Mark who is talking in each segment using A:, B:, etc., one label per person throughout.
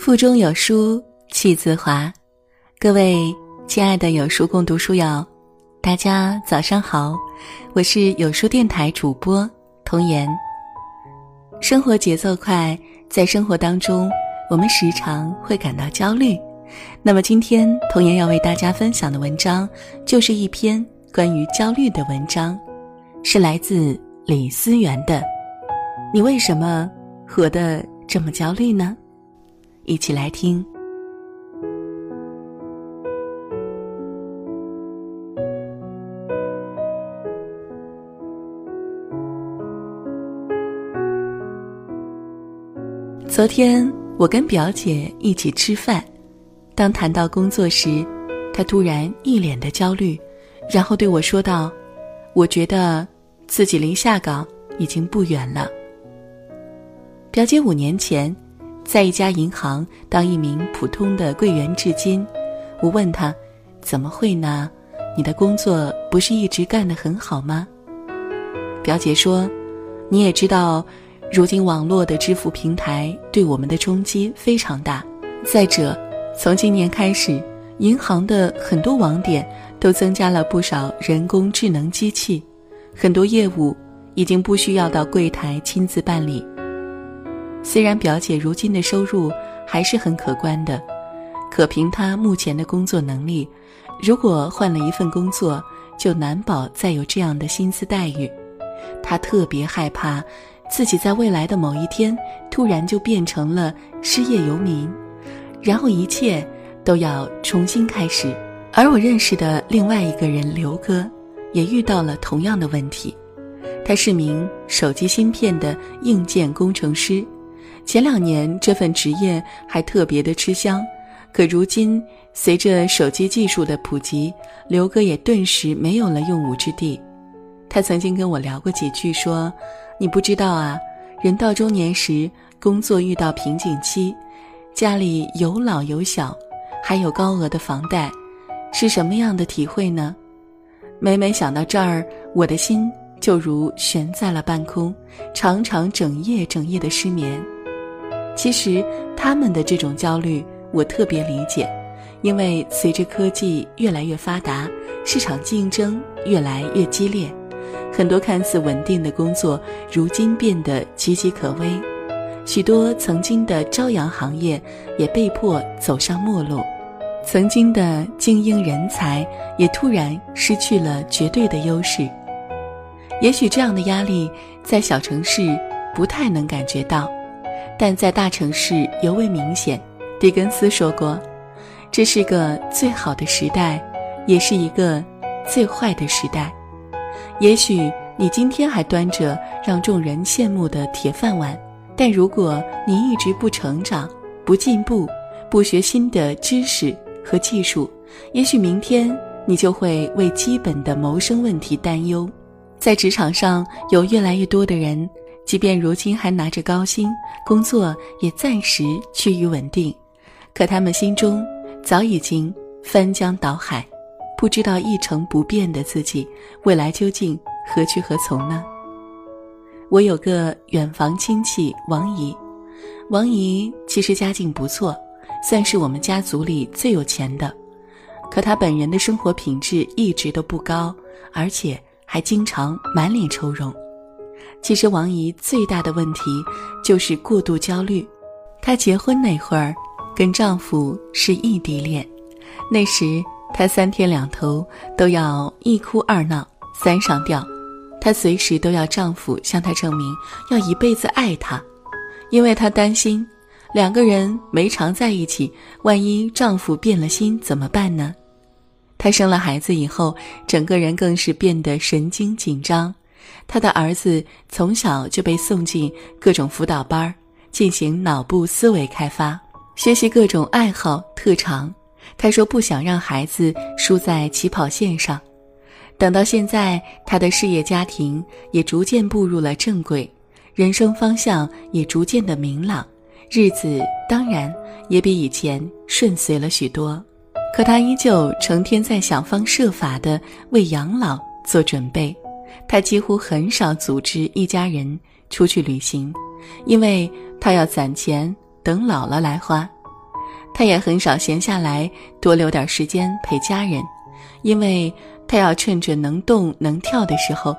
A: 腹中有书气自华，各位亲爱的有书共读书友，大家早上好，我是有书电台主播童言。生活节奏快，在生活当中，我们时常会感到焦虑。那么今天童言要为大家分享的文章，就是一篇关于焦虑的文章，是来自李思源的。你为什么活得这么焦虑呢？一起来听。昨天我跟表姐一起吃饭，当谈到工作时，她突然一脸的焦虑，然后对我说道：“我觉得自己离下岗已经不远了。”表姐五年前。在一家银行当一名普通的柜员至今，我问他：“怎么会呢？你的工作不是一直干得很好吗？”表姐说：“你也知道，如今网络的支付平台对我们的冲击非常大。再者，从今年开始，银行的很多网点都增加了不少人工智能机器，很多业务已经不需要到柜台亲自办理。”虽然表姐如今的收入还是很可观的，可凭她目前的工作能力，如果换了一份工作，就难保再有这样的薪资待遇。她特别害怕自己在未来的某一天突然就变成了失业游民，然后一切都要重新开始。而我认识的另外一个人刘哥，也遇到了同样的问题。他是名手机芯片的硬件工程师。前两年这份职业还特别的吃香，可如今随着手机技术的普及，刘哥也顿时没有了用武之地。他曾经跟我聊过几句，说：“你不知道啊，人到中年时，工作遇到瓶颈期，家里有老有小，还有高额的房贷，是什么样的体会呢？”每每想到这儿，我的心就如悬在了半空，常常整夜整夜的失眠。其实他们的这种焦虑，我特别理解，因为随着科技越来越发达，市场竞争越来越激烈，很多看似稳定的工作，如今变得岌岌可危，许多曾经的朝阳行业也被迫走上末路，曾经的精英人才也突然失去了绝对的优势。也许这样的压力在小城市不太能感觉到。但在大城市尤为明显。狄更斯说过：“这是个最好的时代，也是一个最坏的时代。”也许你今天还端着让众人羡慕的铁饭碗，但如果你一直不成长、不进步、不学新的知识和技术，也许明天你就会为基本的谋生问题担忧。在职场上，有越来越多的人。即便如今还拿着高薪，工作也暂时趋于稳定，可他们心中早已经翻江倒海，不知道一成不变的自己未来究竟何去何从呢？我有个远房亲戚王姨，王姨其实家境不错，算是我们家族里最有钱的，可她本人的生活品质一直都不高，而且还经常满脸愁容。其实王姨最大的问题就是过度焦虑。她结婚那会儿，跟丈夫是异地恋，那时她三天两头都要一哭二闹三上吊，她随时都要丈夫向她证明要一辈子爱她，因为她担心两个人没常在一起，万一丈夫变了心怎么办呢？她生了孩子以后，整个人更是变得神经紧张。他的儿子从小就被送进各种辅导班进行脑部思维开发，学习各种爱好特长。他说不想让孩子输在起跑线上。等到现在，他的事业家庭也逐渐步入了正轨，人生方向也逐渐的明朗，日子当然也比以前顺遂了许多。可他依旧成天在想方设法的为养老做准备。他几乎很少组织一家人出去旅行，因为他要攒钱等老了来花。他也很少闲下来多留点时间陪家人，因为他要趁着能动能跳的时候，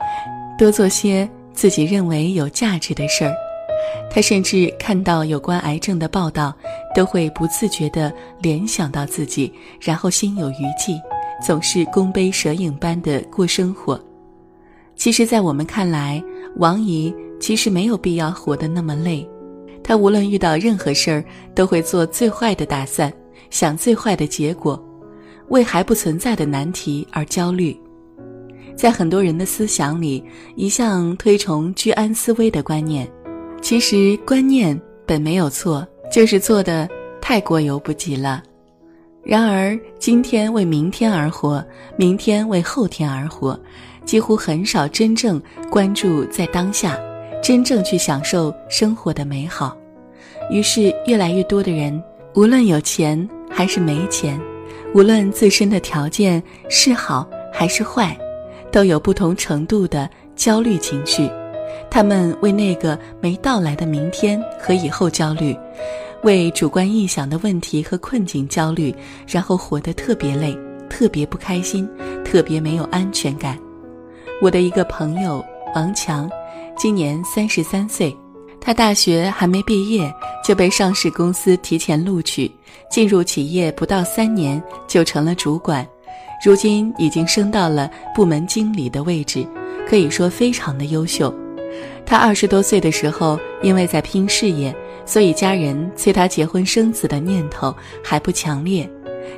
A: 多做些自己认为有价值的事儿。他甚至看到有关癌症的报道，都会不自觉地联想到自己，然后心有余悸，总是弓背蛇影般的过生活。其实，在我们看来，王姨其实没有必要活得那么累。她无论遇到任何事儿，都会做最坏的打算，想最坏的结果，为还不存在的难题而焦虑。在很多人的思想里，一向推崇居安思危的观念。其实观念本没有错，就是做的太过犹不及了。然而，今天为明天而活，明天为后天而活，几乎很少真正关注在当下，真正去享受生活的美好。于是，越来越多的人，无论有钱还是没钱，无论自身的条件是好还是坏，都有不同程度的焦虑情绪。他们为那个没到来的明天和以后焦虑，为主观臆想的问题和困境焦虑，然后活得特别累，特别不开心，特别没有安全感。我的一个朋友王强，今年三十三岁，他大学还没毕业就被上市公司提前录取，进入企业不到三年就成了主管，如今已经升到了部门经理的位置，可以说非常的优秀。他二十多岁的时候，因为在拼事业，所以家人催他结婚生子的念头还不强烈。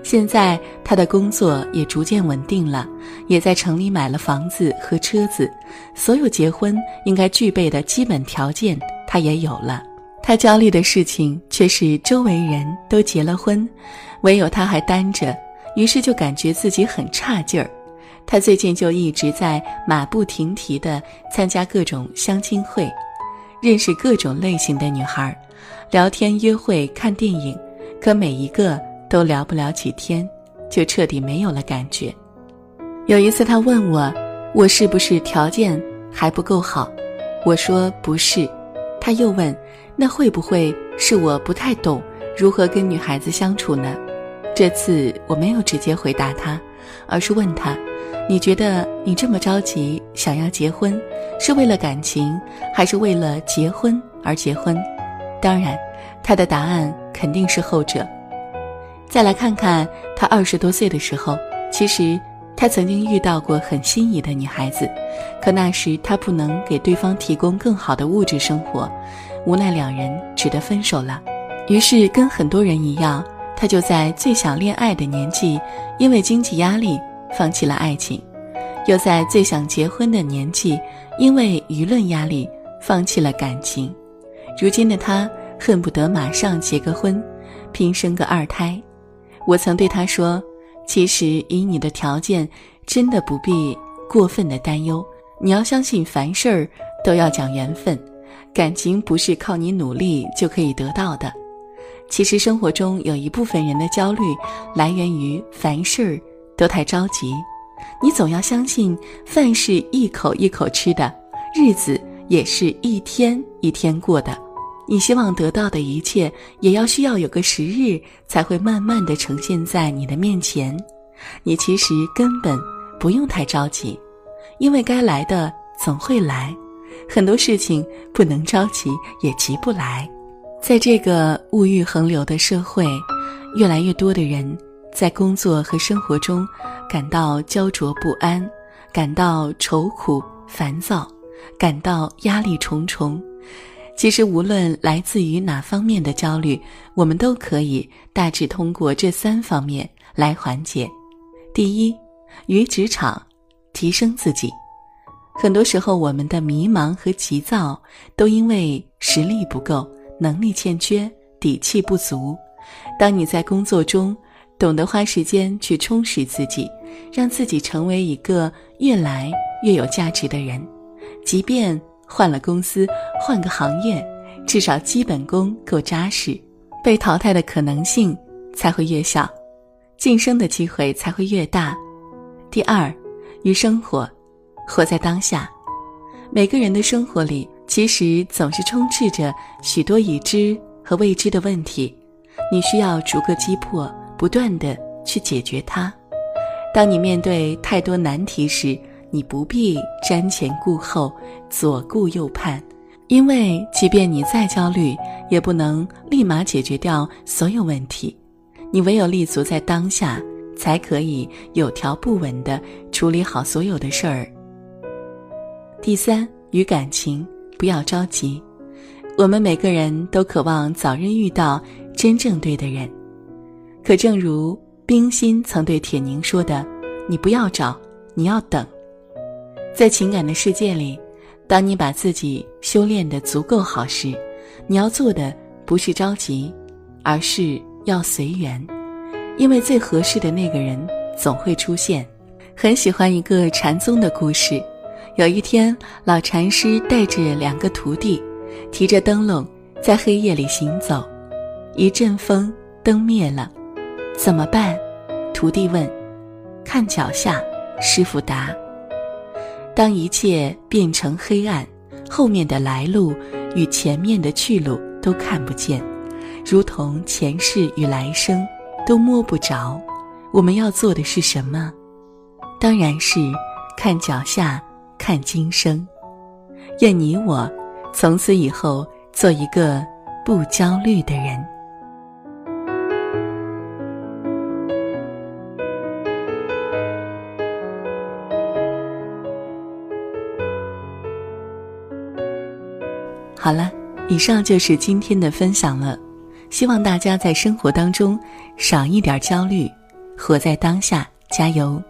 A: 现在他的工作也逐渐稳定了，也在城里买了房子和车子，所有结婚应该具备的基本条件他也有了。他焦虑的事情却是周围人都结了婚，唯有他还单着，于是就感觉自己很差劲儿。他最近就一直在马不停蹄地参加各种相亲会，认识各种类型的女孩，聊天、约会、看电影，可每一个都聊不了几天，就彻底没有了感觉。有一次，他问我，我是不是条件还不够好？我说不是。他又问，那会不会是我不太懂如何跟女孩子相处呢？这次我没有直接回答他，而是问他。你觉得你这么着急想要结婚，是为了感情，还是为了结婚而结婚？当然，他的答案肯定是后者。再来看看他二十多岁的时候，其实他曾经遇到过很心仪的女孩子，可那时他不能给对方提供更好的物质生活，无奈两人只得分手了。于是跟很多人一样，他就在最想恋爱的年纪，因为经济压力。放弃了爱情，又在最想结婚的年纪，因为舆论压力放弃了感情。如今的他恨不得马上结个婚，拼生个二胎。我曾对他说：“其实以你的条件，真的不必过分的担忧。你要相信，凡事儿都要讲缘分，感情不是靠你努力就可以得到的。其实生活中有一部分人的焦虑，来源于凡事儿。”都太着急，你总要相信，饭是一口一口吃的，日子也是一天一天过的。你希望得到的一切，也要需要有个时日，才会慢慢的呈现在你的面前。你其实根本不用太着急，因为该来的总会来。很多事情不能着急，也急不来。在这个物欲横流的社会，越来越多的人。在工作和生活中，感到焦灼不安，感到愁苦烦躁，感到压力重重。其实，无论来自于哪方面的焦虑，我们都可以大致通过这三方面来缓解。第一，于职场提升自己。很多时候，我们的迷茫和急躁，都因为实力不够、能力欠缺、底气不足。当你在工作中，懂得花时间去充实自己，让自己成为一个越来越有价值的人。即便换了公司，换个行业，至少基本功够扎实，被淘汰的可能性才会越小，晋升的机会才会越大。第二，与生活，活在当下。每个人的生活里，其实总是充斥着许多已知和未知的问题。你需要逐个击破，不断的去解决它。当你面对太多难题时，你不必瞻前顾后、左顾右盼，因为即便你再焦虑，也不能立马解决掉所有问题。你唯有立足在当下，才可以有条不紊地处理好所有的事儿。第三，与感情不要着急。我们每个人都渴望早日遇到真正对的人，可正如冰心曾对铁凝说的：“你不要找，你要等。”在情感的世界里，当你把自己修炼的足够好时，你要做的不是着急，而是要随缘，因为最合适的那个人总会出现。很喜欢一个禅宗的故事，有一天，老禅师带着两个徒弟。提着灯笼在黑夜里行走，一阵风，灯灭了，怎么办？徒弟问。看脚下，师傅答。当一切变成黑暗，后面的来路与前面的去路都看不见，如同前世与来生都摸不着。我们要做的是什么？当然是看脚下，看今生。愿你我。从此以后，做一个不焦虑的人。好了，以上就是今天的分享了。希望大家在生活当中少一点焦虑，活在当下，加油！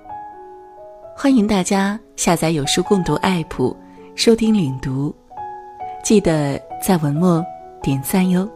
A: 欢迎大家下载有书共读 APP，收听领读。记得在文末点赞哟。